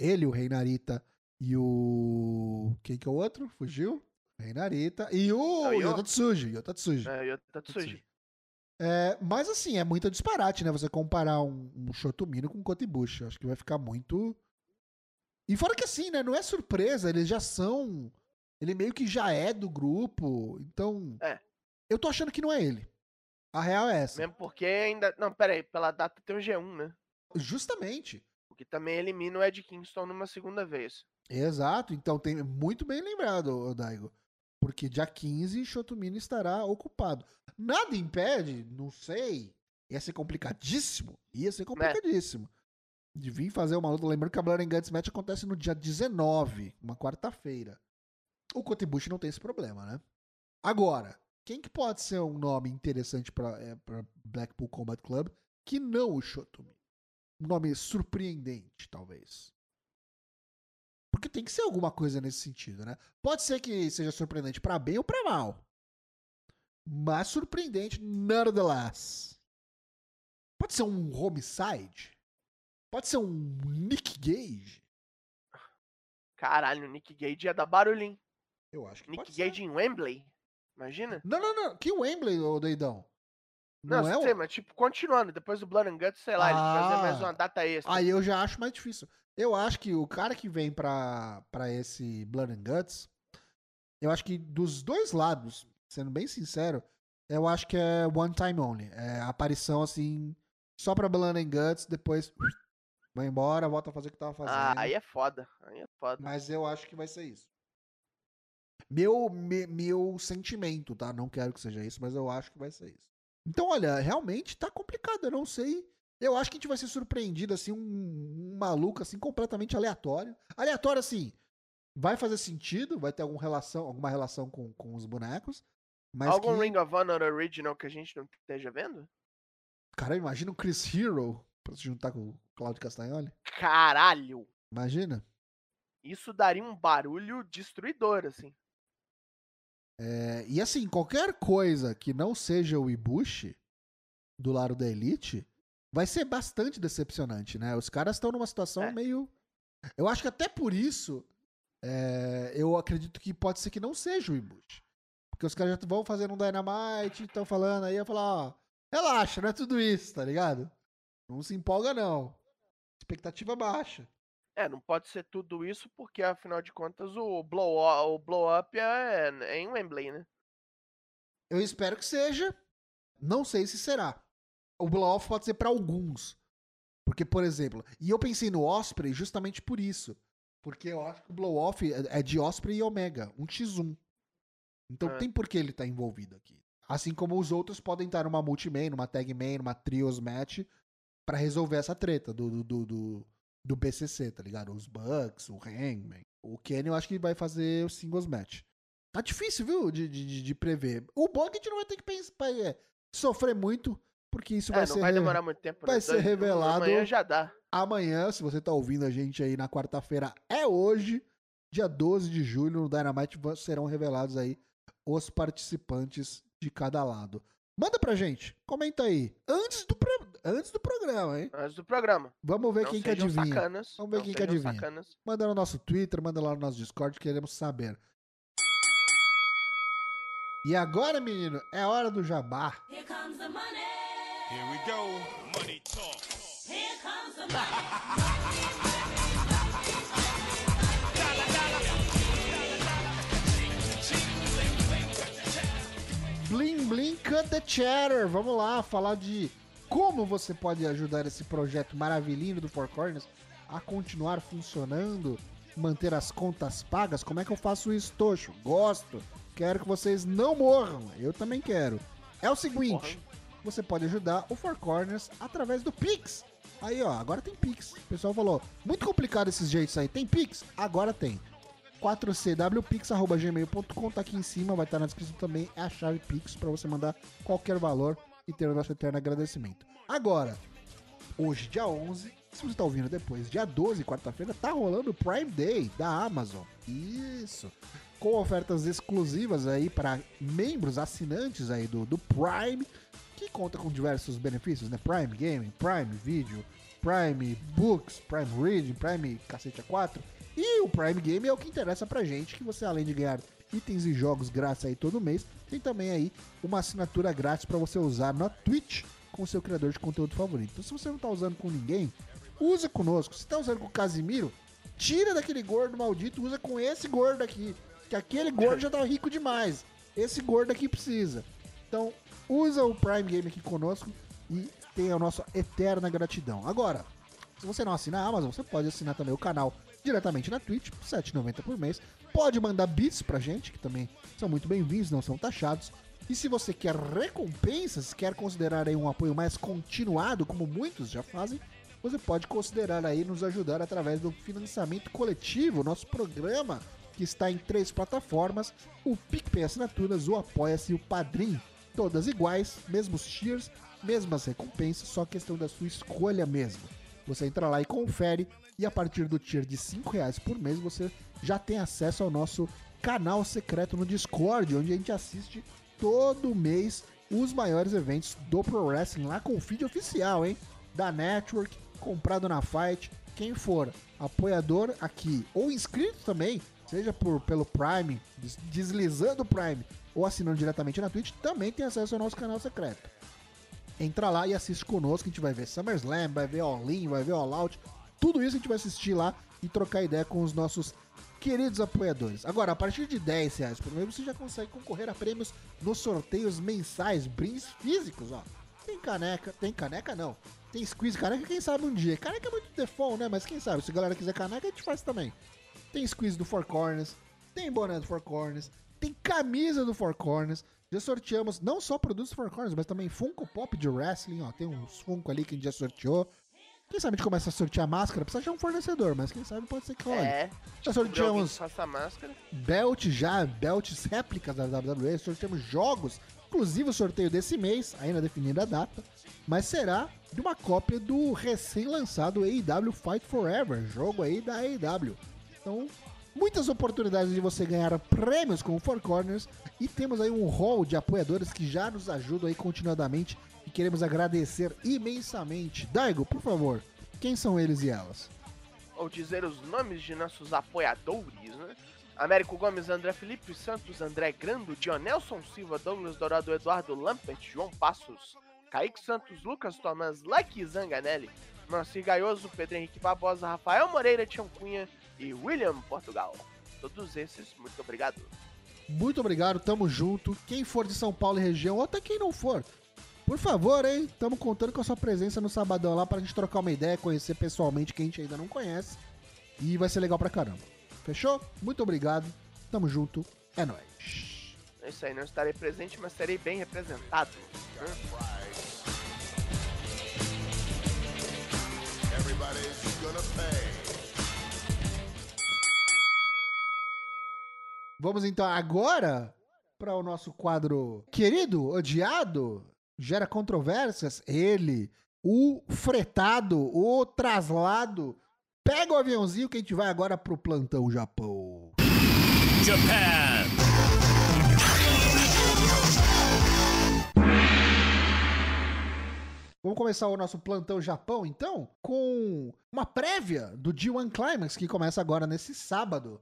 Ele, o Rei Narita e o. Quem que é o outro? Fugiu? Rei Narita e o É Yota Tsuji. Yota Tsuji. É, eu Tatsuji. É, mas assim, é muito disparate, né? Você comparar um, um Shotomino com um Kotibushi. Acho que vai ficar muito. E fora que assim, né? Não é surpresa, eles já são. Ele meio que já é do grupo. Então. É. Eu tô achando que não é ele. A real é essa. Mesmo porque ainda. Não, pera aí, pela data tem o G1, né? Justamente. O que também elimina o Ed Kingston numa segunda vez. Exato. Então tem muito bem lembrado, ô Daigo. Porque dia 15 Shotomino estará ocupado. Nada impede, não sei. Ia ser complicadíssimo. Ia ser complicadíssimo. De vir fazer uma luta. Lembrando que a Blood and Guts Match acontece no dia 19, uma quarta-feira. O Kotibushi não tem esse problema, né? Agora, quem que pode ser um nome interessante pra é, pra Blackpool Combat Club que não o Shotomino? Um nome surpreendente, talvez. Porque tem que ser alguma coisa nesse sentido, né? Pode ser que seja surpreendente pra bem ou pra mal. Mas surpreendente, nonetheless. Pode ser um homicide? Pode ser um Nick Gage? Caralho, o Nick Gage ia dar barulhinho. Eu acho que Nick pode ser. Gage em Wembley? Imagina? Não, não, não. Que Wembley, ô doidão? Não, Não, é sei, o... mas tipo, continuando, depois do Blood and Guts, sei lá, eles fazer mais Ah. uma data extra. Aí eu já acho mais difícil. Eu acho que o cara que vem pra, pra esse Blood and Guts, eu acho que dos dois lados, sendo bem sincero, eu acho que é one time only. É aparição assim, só pra Blood and Guts, depois vai embora, volta a fazer o que tava fazendo. ah, aí é foda. Aí é foda. Mas eu acho que vai ser isso. Meu, me- meu sentimento, tá? Não quero que seja isso, mas eu acho que vai ser isso. Então, olha, realmente tá complicado, eu não sei. Eu acho que a gente vai ser surpreendido, assim, um, um maluco, assim, completamente aleatório. Aleatório, assim, vai fazer sentido, vai ter alguma relação, alguma relação com, com os bonecos. Mas Algum que, Ring of Honor Original que a gente não esteja vendo? cara, imagina o Chris Hero pra se juntar com o Claudio Castagnoli. Caralho! Imagina. Isso daria um barulho destruidor, assim. É, e assim, qualquer coisa que não seja o Ibushi do lado da Elite vai ser bastante decepcionante, né? Os caras estão numa situação É. meio. Eu acho que até por isso é, eu acredito que pode ser que não seja o Ibushi. Porque os caras já vão fazendo um Dynamite, estão falando aí, eu falar, ó, relaxa, não é tudo isso, tá ligado? Não se empolga, não. Expectativa baixa. É, não pode ser tudo isso, porque afinal de contas o blow, o blow up é, é em Wembley, né? Eu espero que seja. Não sei se será. O blow-off pode ser pra alguns. Porque, por exemplo, e eu pensei no Osprey justamente por isso. Porque eu acho que o blow-off é é de Osprey e Omega, um x1. Então É. tem por que ele tá envolvido aqui. Assim como os outros podem estar numa multi-main, numa tag main, numa trios match pra resolver essa treta do, do, do, do, BCC, tá ligado? Os Bucks, o Hangman. O Kenny eu acho que vai fazer o singles match. Tá difícil, viu, de, de, de- prever. O gente não vai ter que pensar, é, sofrer muito, porque isso É, vai não ser vai demorar muito tempo. vai né? ser Dois- revelado- Amanhã já dá. amanhã, se você tá ouvindo a gente aí na quarta-feira, é hoje, dia 12 de julho, no Dynamite serão revelados aí os participantes de cada lado. Manda pra gente, comenta aí, antes do, pro- antes do programa, hein? Antes do programa. Vamos ver não quem que adivinha. sacanas. Vamos ver não quem que adivinha. sacanas. Manda no nosso Twitter, manda lá no nosso Discord, queremos saber. E agora, menino, é hora do jabá. Here comes the money. Here we go. Money talk. Here comes the money. Blim Blim Cut the Chatter. Vamos lá falar de como você pode ajudar esse projeto maravilhinho do Four Corners a continuar funcionando, manter as contas pagas. Como é que eu faço isso, Tocho? Gosto. Quero que vocês não morram. Eu também quero. É o seguinte, você pode ajudar o Four Corners através do Pix. Aí, ó, agora tem Pix. O pessoal falou, muito complicado esses jeitos aí. Tem Pix? Agora tem. 4cwpix.gmail.com tá aqui em cima, vai estar na descrição também, é a chave Pix para você mandar qualquer valor e ter o nosso eterno agradecimento. Agora, hoje, dia 11, Se você tá ouvindo depois, dia 12, quarta-feira, tá rolando o Prime Day da Amazon. Isso. Com ofertas exclusivas aí para membros assinantes aí do, do Prime, que conta com diversos benefícios, né? Prime Gaming, Prime Video, Prime Books, Prime Reading, Prime Cacete A4. E o Prime Game é o que interessa pra gente, que você além de ganhar itens e jogos grátis aí todo mês, tem também aí uma assinatura grátis pra você usar na Twitch com o seu criador de conteúdo favorito. Então se você não tá usando com ninguém, usa conosco. Se tá usando com o Casimiro, tira daquele gordo maldito, usa com esse gordo aqui, que aquele gordo já tá rico demais. Esse gordo aqui precisa. Então, usa o Prime Game aqui conosco e tenha a nossa eterna gratidão. Agora, se você não assina a Amazon, você pode assinar também o canal diretamente na Twitch, R$ 7,90 por mês. Pode mandar bits pra gente, que também são muito bem-vindos, não são taxados. E se você quer recompensas, quer considerar um apoio mais continuado, como muitos já fazem, você pode considerar aí nos ajudar através do financiamento coletivo, nosso programa que está em três plataformas, o PicPay Assinaturas, o Apoia-se e o Padrim. Todas iguais, mesmos tiers, mesmas recompensas, só questão da sua escolha mesmo. Você entra lá e confere, e a partir do tier de 5 reais por mês você já tem acesso ao nosso canal secreto no Discord, onde a gente assiste todo mês os maiores eventos do Pro Wrestling lá com o feed oficial, hein? Da Network, comprado na Fight. Quem for apoiador aqui ou inscrito também, seja por, pelo Prime, des- deslizando o Prime ou assinando diretamente na Twitch, também tem acesso ao nosso canal secreto. Entra lá e assiste conosco, a gente vai ver SummerSlam, vai ver All In, vai ver All Out, tudo isso a gente vai assistir lá e trocar ideia com os nossos queridos apoiadores. Agora, a partir de 10 reais por mês, você já consegue concorrer a prêmios nos sorteios mensais, brindes físicos, ó. Tem caneca, tem caneca não. Tem squeeze caneca, quem sabe um dia. Caneca é muito default, né? Mas quem sabe, se a galera quiser caneca, a gente faz também. Tem squeeze do Four Corners, tem boné do Four Corners, tem camisa do Four Corners. Já sorteamos não só produtos do Four Corners, mas também Funko Pop de Wrestling, ó. Tem uns Funko ali que a gente já sorteou. Quem sabe a gente começa a sortear máscara, precisa achar um fornecedor, mas quem sabe pode ser que role. É. Já sorteamos faça máscara. belt já, belts réplicas da WWE, sorteamos jogos, inclusive o sorteio desse mês, ainda definida a data, mas será de uma cópia do recém-lançado AEW Fight Forever, jogo aí da AEW. Então, muitas oportunidades de você ganhar prêmios com o Four Corners e temos aí um hall de apoiadores que já nos ajudam aí continuadamente e queremos agradecer imensamente. Daigo, por favor, quem são eles e elas? ou dizer os nomes de nossos apoiadores, né? Américo Gomes, André Felipe Santos, André Grando, Dionelson Silva, Douglas Dourado, Eduardo Lampert, João Passos, Kaique Santos, Lucas Thomas, Lucky Zanganelli, Moacir Gaioso, Pedro Henrique Barbosa, Rafael Moreira, Tião Cunha e William Portugal. Todos esses, muito obrigado. Muito obrigado, tamo junto. Quem for de São Paulo e região, ou até quem não for, por favor, hein? Tamo contando com a sua presença no sabadão lá pra gente trocar uma ideia, conhecer pessoalmente quem a gente ainda não conhece. E vai ser legal pra caramba. Fechou? Muito obrigado. Tamo junto. É nóis. É isso aí, não estarei presente, mas serei bem representado. Vamos então agora para o nosso quadro querido, odiado, gera controvérsias. Ele, o fretado, o traslado. Pega o aviãozinho que a gente vai agora pro plantão Japão. Japan. Vamos começar o nosso plantão Japão, então, com uma prévia do G1 Climax, que começa agora nesse sábado.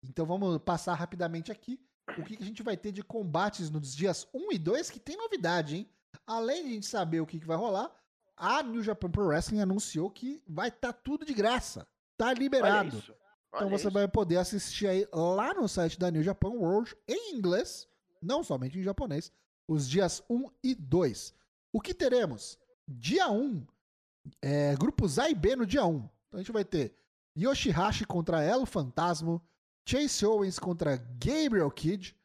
Então vamos passar rapidamente aqui o que, que a gente vai ter de combates nos dias 1 e 2, que tem novidade, hein? Além de a gente saber o que, que vai rolar, a New Japan Pro Wrestling anunciou que vai estar tudo de graça. Tá Olha liberado. isso. Então Olha você isso. vai poder assistir aí lá no site da New Japan World em inglês, não somente em japonês, os dias 1 e 2. O que teremos? Dia 1, é, grupos A e B no dia 1. Então a gente vai ter Yoshihashi contra El Fantasma, Chase Owens contra Gabriel Kidd,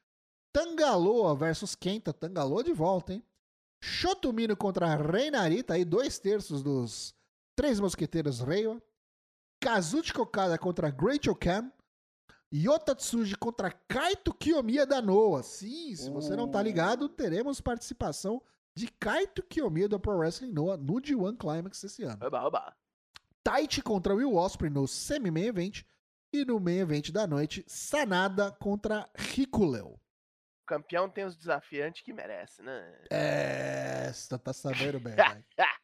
Tangaloa versus Kenta, Tangaloa de volta, hein? Shotomino contra Rei Narita, aí dois terços dos três mosqueteiros Reiwa. Kazuchi Kokada contra Great Okan. Yota Tsuji contra Kaito Kiyomiya da Noah. Sim, se você não tá ligado, teremos participação de Kaito Kiyomiya do Pro Wrestling Noah no G1 Climax esse ano. Oba, oba. Taichi contra Will Ospreay no semi-main event. E no main event da noite, Sanada contra Hikuleo. O campeão tem os desafiantes que merece, né? É, você tá sabendo bem, velho. [laughs]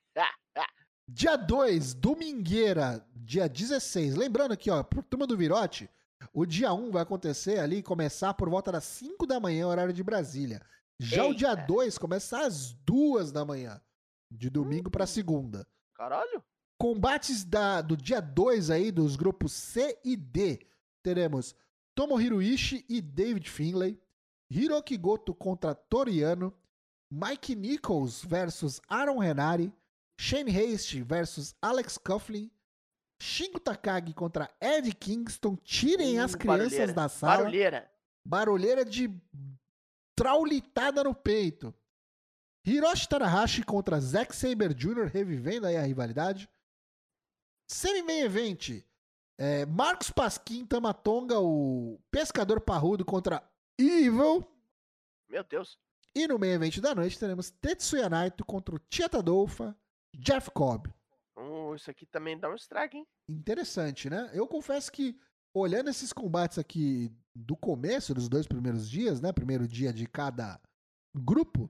Dia 2, domingueira, dia 16. Lembrando aqui, ó, pro turma do Virote, o dia 1 vai acontecer ali, começar por volta das 5 da manhã, horário de Brasília. Já o dia Eita. 2 começa às 2 da manhã, de domingo pra segunda. Caralho. Combates da, do dia 2 aí, dos grupos C e D. Teremos Tomohiro Ishii e David Finlay. Hiroki Goto contra Toriano. Mike Nichols versus Aaron Renari. Shane Haste versus Alex Coughlin. Shingo Takagi contra Ed Kingston. Tirem as Uh, crianças barulheira. da sala. Barulheira. Barulheira de traulitada no peito. Hiroshi Tanahashi contra Zack Saber Jr., revivendo aí a rivalidade. Semi-main event. é, Marcos Pasquim Tamatonga, o pescador parrudo contra Evil. Meu Deus. E no main event da noite teremos Tetsuya Naito contra o Tieta Dolfa, Jeff Cobb. Uh, isso aqui também dá um estrago, hein? Interessante, né? Eu confesso que, olhando esses combates aqui do começo, dos dois primeiros dias, né? Primeiro dia de cada grupo,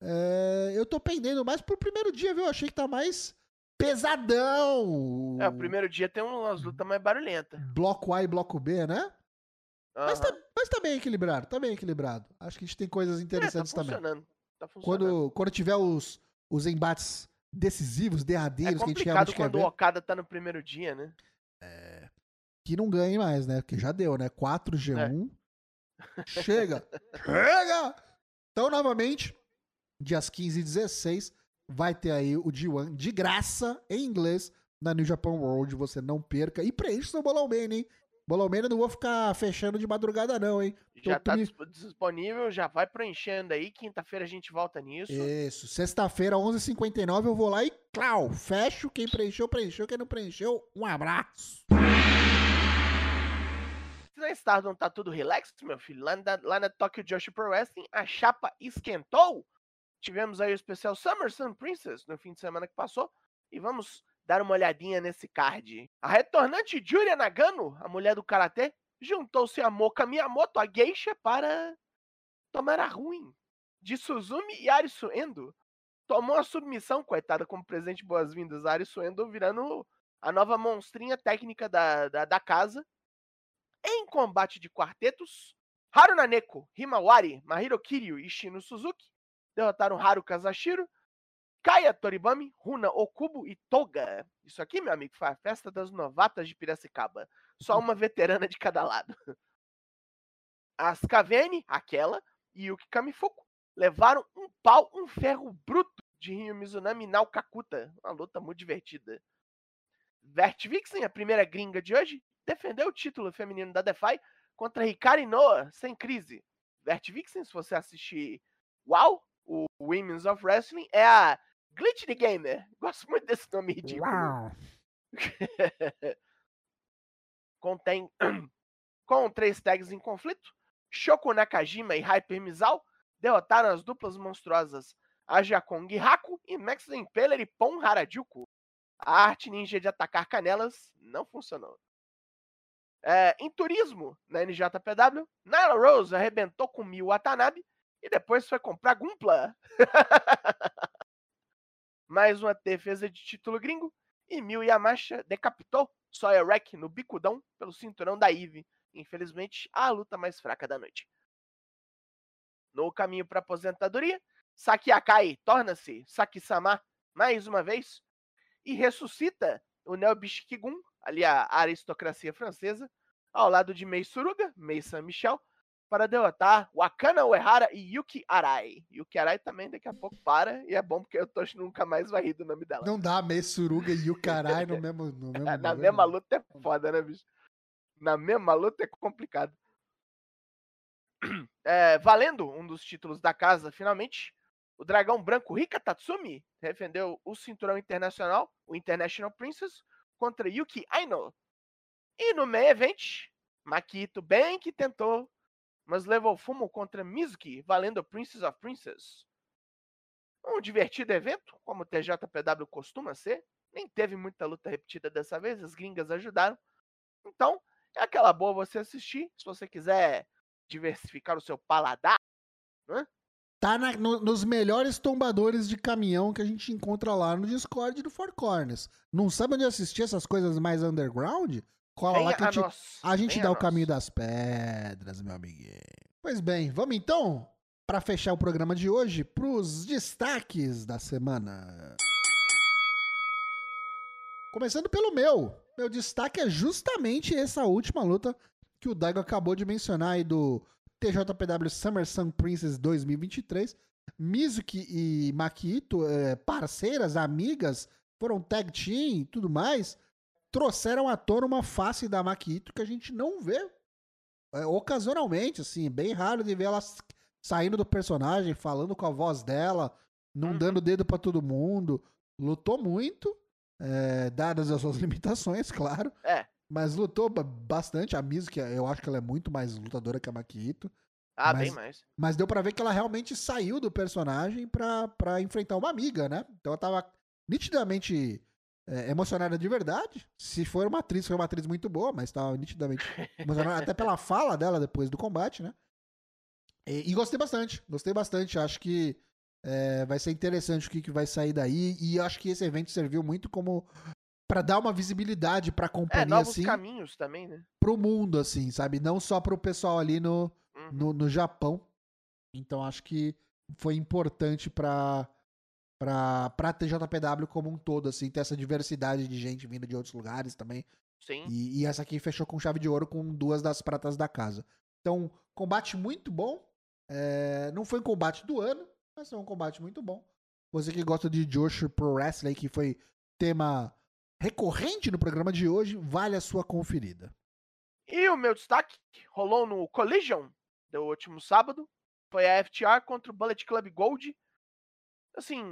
é, eu tô pendendo mais pro primeiro dia, viu? Eu achei que tá mais pesadão. É, o primeiro dia tem umas lutas mais barulhentas. Bloco A e bloco B, né? Mas, Aham. tá, mas tá bem equilibrado, tá bem equilibrado. Acho que a gente tem coisas interessantes é, tá também. Tá funcionando. Quando, quando tiver os, os embates decisivos, É derradeiros, que a gente realmente quer quando o ver, Okada tá no primeiro dia, né? Que não ganhe mais, né? Porque já deu, né? 4 É. G1. Chega! [laughs] Chega! Então, novamente, dias 15 e 16, vai ter aí o G1 de graça em inglês na New Japan World. Você não perca. E preenche seu Bolão Man, hein? Bolão Man eu não vou ficar fechando de madrugada, não, hein? Já Então, tá disponível, já vai preenchendo aí. Quinta-feira a gente volta nisso. Isso. Sexta-feira, 11h59, eu vou lá e, clau, fecho. Quem preencheu, preencheu. Quem não preencheu, um abraço. Na Stardom tá tudo relax, meu filho, lá na, lá na Tokyo Joshi Pro Wrestling, a chapa esquentou. Tivemos aí o especial Summer Sun Princess no fim de semana que passou. E vamos dar uma olhadinha nesse card. A retornante Julia Nagano, a mulher do Karatê, juntou-se a Moka Miyamoto, a geisha, para tomar a ruim de Suzumi e Arisu Endo. Tomou a submissão, coitada, como presente boas-vindas. A Arisu Endo virando a nova monstrinha técnica da, da, da casa. Em combate de quartetos, Haruna Neko, Himawari, Mahiro Kiryu e Shino Suzuki derrotaram Haru Kazashiro, Kaya Toribami, Runa Okubo e Toga. Isso aqui, meu amigo, foi a festa das novatas de Piracicaba. Só [laughs] uma veterana de cada lado. As Kavene, aquela, e Yuki Kamifuku levaram um pau, um ferro bruto de Ryo Mizunami e Nao Kakuta. Uma luta muito divertida. Vert Vixen, a primeira gringa de hoje, defendeu o título feminino da Defy contra Hikari Noah, sem crise. Vert Vixen, se você assistir WoW, o Women's of Wrestling, é a Glitch the Gamer. [laughs] Gosto muito desse nome ridículo. [laughs] Contém [clears throat] com três tags em conflito. Shoko Nakajima e Hyper Mizal derrotaram as duplas monstruosas Aja Kong Haku e Max Impeller e Pon Harajuku. A arte ninja de atacar canelas não funcionou. É, em turismo, na NJPW, Nyla Rose arrebentou com Miu Watanabe e depois foi comprar Gumpla. [laughs] Mais uma defesa de título gringo e Miu Yamashita decapitou Sawyer Wreck no bicudão pelo cinturão da Eve. Infelizmente, a luta mais fraca da noite. No caminho para aposentadoria, Saki Akai torna-se Saki-sama mais uma vez e ressuscita o Neo Bishikigun, ali a aristocracia francesa, ao lado de Mei Suruga, Mei San Michel, para derrotar Wakana Uehara e Yuki Arai. Yuki Arai também daqui a pouco para, e é bom porque eu tô nunca mais vai rir do nome dela. Não dá Messuruga e o carai no mesmo. No [laughs] mesmo na mesma mesmo- luta é foda, né, bicho? Na mesma luta é complicado. [clears throat] É, valendo um dos títulos da casa, finalmente, o dragão branco Rika Tatsumi defendeu o cinturão internacional, o International Princess, contra Yuki Aino. E no main event, Makito bem que tentou, mas levou fumo contra Mizuki, valendo Princess of Princess. Um divertido evento, como o TJPW costuma ser, Nem teve muita luta repetida dessa vez, as gringas ajudaram. Então, é aquela boa você assistir. Se você quiser diversificar o seu paladar, Tá na- no- nos melhores tombadores de caminhão que a gente encontra lá no Discord do Four Corners. Não sabe onde assistir essas coisas mais underground? Cola lá que a a gente, a gente dá a o caminho das pedras, meu amiguinho. Pois bem, vamos então, para fechar o programa de hoje, pros destaques da semana. Começando pelo meu. Meu destaque é justamente essa última luta que o Daigo acabou de mencionar aí do TJPW Summer Sun Princess 2023. Mizuki e Makito, eh, parceiras, amigas, foram tag team e tudo mais, trouxeram à tona uma face da Makito que a gente não vê é, ocasionalmente, assim, bem raro de ver ela saindo do personagem, falando com a voz dela, não Uhum. dando dedo pra todo mundo. Lutou muito, é, dadas as suas [laughs] limitações, claro. É. Mas lutou ba- bastante. A Mizuki, eu acho que ela é muito mais lutadora que a Makito. Ah, Mas- bem mais. Mas deu pra ver que ela realmente saiu do personagem pra, pra enfrentar uma amiga, né? Então ela tava nitidamente é, emocionada de verdade. Se for uma atriz, foi uma atriz muito boa, mas tava nitidamente [laughs] emocionada, até pela fala dela depois do combate, né? E, e gostei bastante, gostei bastante. Acho que é, vai ser interessante o que, que vai sair daí. E acho que esse evento serviu muito como pra dar uma visibilidade pra É, companhia, novos assim, caminhos também, né? pro mundo, assim, sabe? Não só pro pessoal ali no, Uhum. no, no Japão. Então acho que foi importante pra, pra, pra TJPW como um todo, assim, ter essa diversidade de gente vindo de outros lugares também. Sim. E, e essa aqui fechou com chave de ouro com duas das pratas da casa. Então, combate muito bom. É, não foi um combate do ano, mas foi um combate muito bom. Você que gosta de Josh Pro Wrestling, que foi tema recorrente no programa de hoje, vale a sua conferida. E o meu destaque rolou no Collision do último sábado. Foi a FTR contra o Bullet Club Gold. Assim,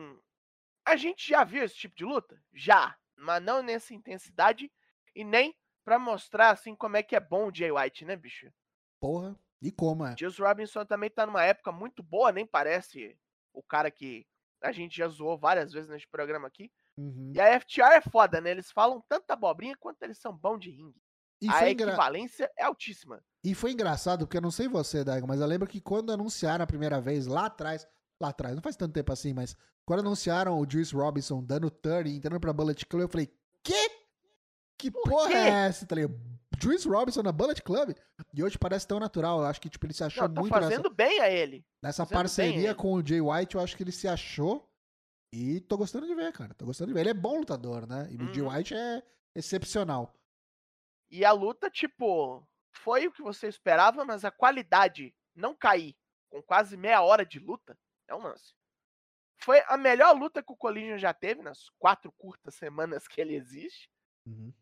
a gente já viu esse tipo de luta? Já. Mas não nessa intensidade e nem pra mostrar assim como é que é bom o Jay White, né, bicho? Porra, e como é? Juice Robinson também tá numa época muito boa, nem parece o cara que a gente já zoou várias vezes neste programa aqui. Uhum. E a FTR é foda, né? Eles falam tanta abobrinha quanto eles são bons de ringue. E a foi, engra- equivalência é altíssima. e foi engraçado, porque eu não sei você, Daigo, mas eu lembro que quando anunciaram a primeira vez, lá atrás, lá atrás, não faz tanto tempo assim, mas quando anunciaram o Juice Robinson dando turn e entrando pra Bullet Club, eu falei, quê? Que porra quê? é essa? Tá ligado? Juice Robinson na Bullet Club? E hoje parece tão natural, eu acho que tipo, ele se achou Não, tá muito nessa, fazendo bem a ele. nessa fazendo parceria ele. com o Jay White, eu acho que ele se achou e tô gostando de ver, cara, tô gostando de ver. Ele é bom lutador, né? E o Jay Uhum. White é excepcional. E a luta, tipo, foi o que você esperava, mas a qualidade não cair com quase meia hora de luta é um lance. Foi a melhor luta que o Collision já teve nas quatro curtas semanas que ele existe. Uhum.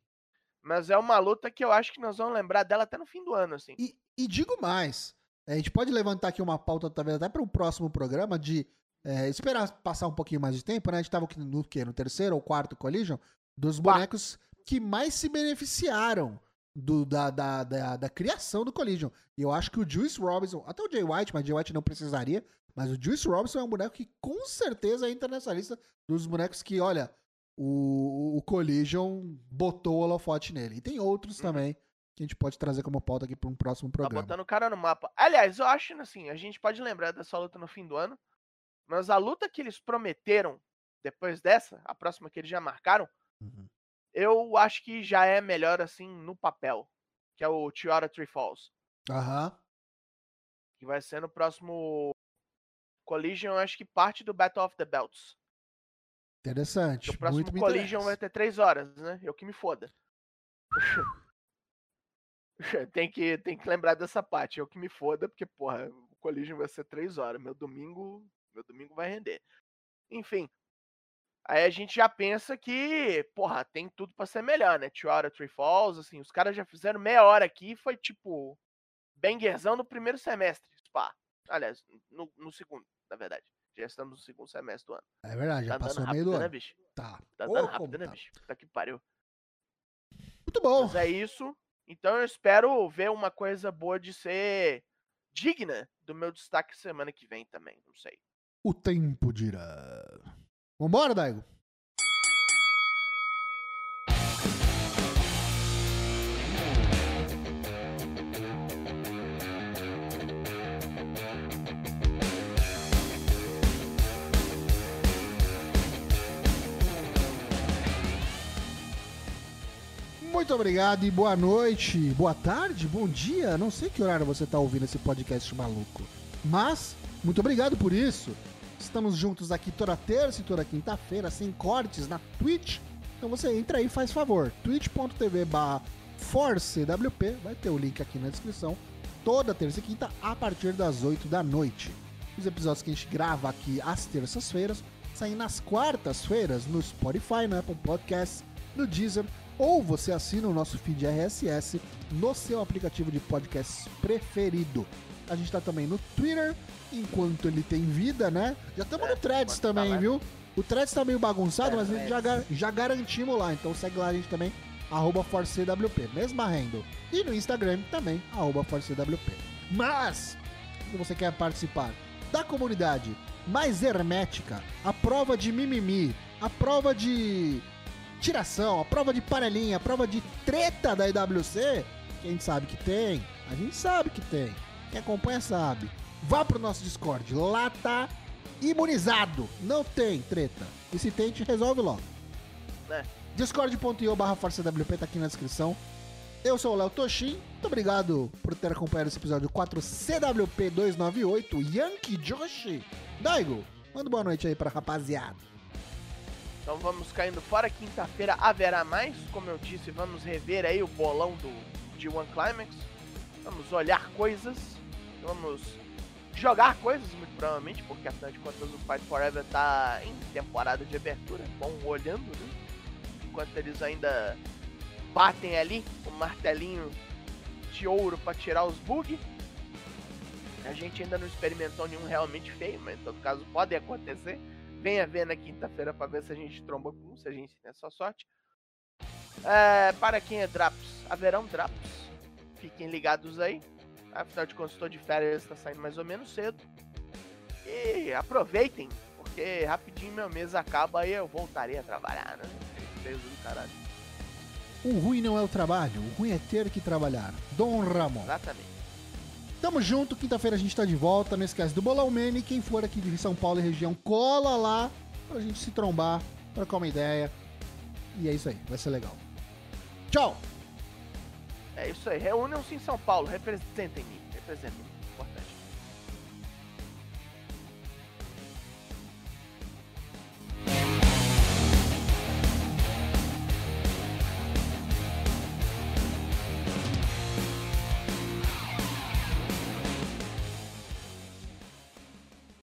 Mas é uma luta que eu acho que nós vamos lembrar dela até no fim do ano, assim. E, e digo mais, a gente pode levantar aqui uma pauta, talvez até para um próximo programa, de é, esperar passar um pouquinho mais de tempo, né? A gente tava no, quê? no terceiro ou quarto Collision, dos bonecos que mais se beneficiaram do- da, da, da, da criação do Collision. E eu acho que o Juice Robinson, até o Jay White, mas o Jay White não precisaria, mas o Juice Robinson é um boneco que com certeza entra nessa lista dos bonecos que, olha, o, o Collision botou o holofote nele. E tem outros Uhum. também que a gente pode trazer como pauta aqui para um próximo Tá programa. botando o cara no mapa. Aliás, eu acho assim, a gente pode lembrar dessa luta no fim do ano, mas a luta que eles prometeram depois dessa, a próxima que eles já marcaram, Uhum. eu acho que já é melhor assim no papel, que é o Tiara Tree Falls, Aham. que vai ser no próximo Collision, acho que parte do Battle of the Belts. Interessante. O próximo Muito Collision vai ter três horas, né? Eu que me foda. [laughs] tem, que, tem que lembrar dessa parte, eu que me foda, porque, porra, o Collision vai ser três horas. Meu domingo. Meu domingo vai render. Enfim. Aí a gente já pensa que, porra, tem tudo pra ser melhor, né? Two Hour Three Falls, assim, os caras já fizeram meia hora aqui, foi tipo. Bangerzão no primeiro semestre, pá. Aliás, no, no segundo, na verdade. Já estamos no segundo semestre do ano. É verdade, já Tá passou dando meio do rápido, né, ano. bicho? Tá. Tá Ô, dando como rápido, né, tá. bicho? Puta que pariu. Muito bom. Mas é isso. Então eu espero ver uma coisa boa de ser digna do meu destaque semana que vem também. Não sei o tempo dirá. Vambora, Daigo? Muito obrigado e boa noite, boa tarde, bom dia. Não sei que horário você está ouvindo esse podcast maluco, mas muito obrigado por isso. Estamos juntos aqui toda terça e toda quinta-feira, sem cortes, na Twitch. Então você entra aí e faz favor. twitch.tv barra ForceWP, vai ter o link aqui na descrição. Toda terça e quinta, a partir das 8 da noite. Os episódios que a gente grava aqui às terças-feiras saem nas quartas-feiras no Spotify, no Apple Podcasts, no Deezer, ou você assina o nosso feed RSS no seu aplicativo de podcast preferido. A gente tá também no Twitter, enquanto ele tem vida, né? Já estamos É, no Threads tá também, lá. viu? O Threads tá meio bagunçado, É, mas a gente já, já garantimos lá. Então segue lá a gente também, arroba ForceWP, mesma handle. E no Instagram também, arroba ForceWP. Mas, se você quer participar da comunidade mais hermética, a prova de mimimi, a prova de tiração, a prova de panelinha, a prova de treta da IWC, que a gente sabe que tem, a gente sabe que tem. Quem acompanha sabe. Vá pro nosso Discord, lá tá imunizado. Não tem treta. E se tem, a gente resolve logo. É. Discord.io barra ForçaWP tá aqui na descrição. Eu sou o Léo Toshin. Muito obrigado por ter acompanhado esse episódio 4 CWP 298 Yankee Joshi. Daigo, manda boa noite aí pra rapaziada. Então vamos caindo fora. Quinta-feira haverá mais. Como eu disse, vamos rever aí o bolão do G1 Climax. Vamos olhar coisas. Vamos jogar coisas, muito provavelmente, porque afinal de contas o Fight Forever tá em temporada de abertura. Bom, olhando, né? Enquanto eles ainda batem ali o martelinho de ouro pra tirar os bugs. A gente ainda não experimentou nenhum realmente feio, mas em todo caso pode acontecer. Venha ver na quinta-feira pra ver se a gente tromba com um, se a gente tem essa sorte. É, para quem é Draps, haverão Draps. Fiquem ligados aí. Afinal de contas, estou de férias, está saindo mais ou menos cedo. E aproveitem, porque rapidinho meu mês acaba e eu voltarei a trabalhar, né? Do caralho. O ruim não é o trabalho, o ruim é ter que trabalhar. Dom Ramon. Exatamente. Tamo junto, quinta-feira a gente tá de volta. Não esquece do Bolão Mene. Quem for aqui de São Paulo e região, cola lá pra gente se trombar, trocar uma ideia. E é isso aí, vai ser legal. Tchau! É isso aí. Reúnam-se em São Paulo. Representem-me. Representem-me.